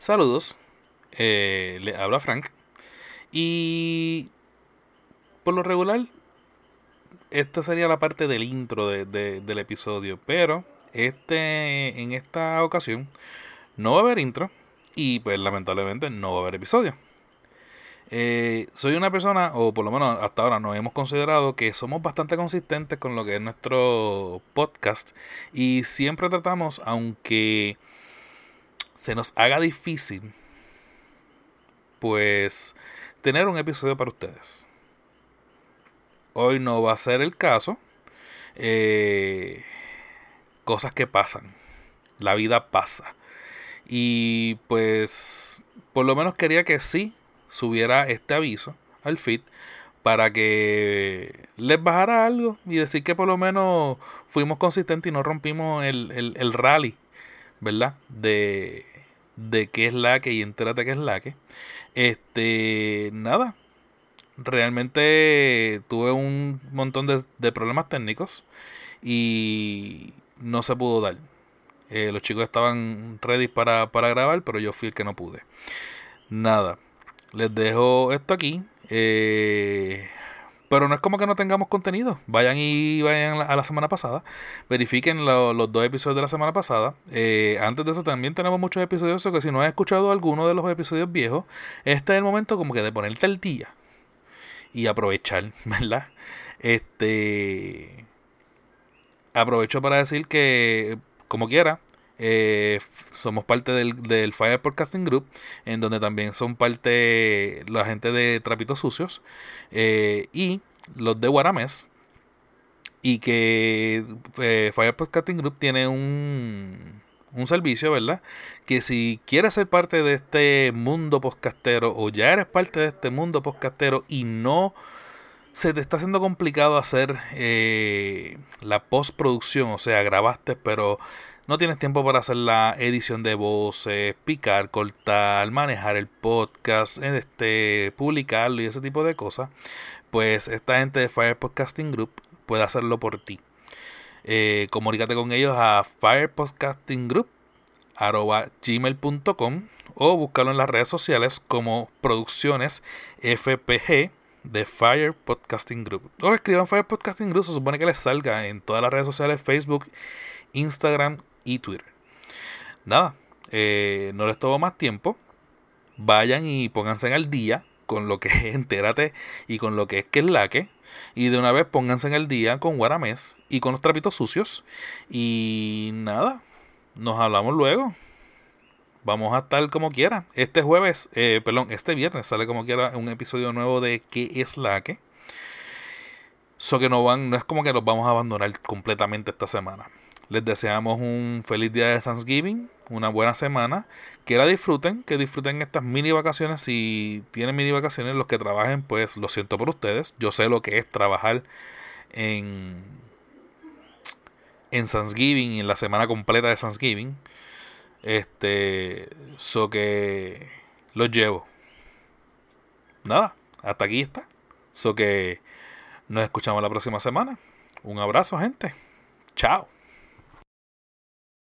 Saludos, eh, le habla Frank. Y por lo regular, esta sería la parte del intro del episodio. Pero este, en esta ocasión no va a haber intro. Y pues lamentablemente no va a haber episodio. Eh, soy una persona, o por lo menos hasta ahora nos hemos considerado que somos bastante consistentes con lo que es nuestro podcast. Y siempre tratamos, aunque se nos haga difícil, pues tener un episodio para ustedes. Hoy no va a ser el caso. Eh, cosas que pasan. La vida pasa. Y pues por lo menos quería que sí subiera este aviso al feed para que les bajara algo y decir que por lo menos fuimos consistentes y no rompimos el, el rally, ¿verdad? De, de qué es la que y entérate qué es la que. Este, nada. Realmente tuve un montón de, problemas técnicos y no se pudo dar. Eh, los chicos estaban ready para, para grabar, pero yo fui el que no pude. Nada. Les dejo esto aquí. Eh, pero no es como que no tengamos contenido. Vayan y vayan a la semana pasada. Verifiquen los dos episodios de la semana pasada. Eh, antes de eso también tenemos muchos episodios. que si no has escuchado alguno de los episodios viejos, este es el momento como que de ponerte al día. Y aprovechar, ¿verdad? Este... Aprovecho para decir que, como quiera, eh, somos parte del, del, Fire Podcasting Group, en donde también son parte la gente de Trapitos Sucios eh, y los de Guaramés. Y que eh, Fire Podcasting Group tiene un, un servicio, ¿verdad? Que si quieres ser parte de este mundo podcastero o ya eres parte de este mundo podcastero y no se te está haciendo complicado hacer la postproducción, o sea, grabaste pero no tienes tiempo para hacer la edición de voces, picar, cortar, manejar el podcast, este, publicarlo y ese tipo de cosas, pues esta gente de Fire Podcasting Group puede hacerlo por ti. Eh, comunícate con ellos a firepodcastinggroup.gmail.com o búscalo en las redes sociales como Producciones FPG de Fire Podcasting Group. O escriban Fire Podcasting Group, se supone que les salga en todas las redes sociales, Facebook, Instagram y Twitter. Nada, eh, no les tomo más tiempo. Vayan y pónganse al día con lo que es Entérate y con lo que es que es la que. Y de una vez pónganse en el día con Guaramés y con los trapitos sucios. Y nada, nos hablamos luego. Vamos a estar como quiera. Este jueves, eh, perdón, este viernes sale como quiera un episodio nuevo de ¿Qué es la que? So que no van, no es como que los vamos a abandonar completamente esta semana. Les deseamos un feliz día de Thanksgiving, una buena semana, que la disfruten, que disfruten estas mini vacaciones. Si tienen mini vacaciones, los que trabajen, pues lo siento por ustedes. Yo sé lo que es trabajar en, en Thanksgiving, en la semana completa de Thanksgiving. Este, so que los llevo. Nada, hasta aquí está. So que nos escuchamos la próxima semana. Un abrazo, gente. Chao.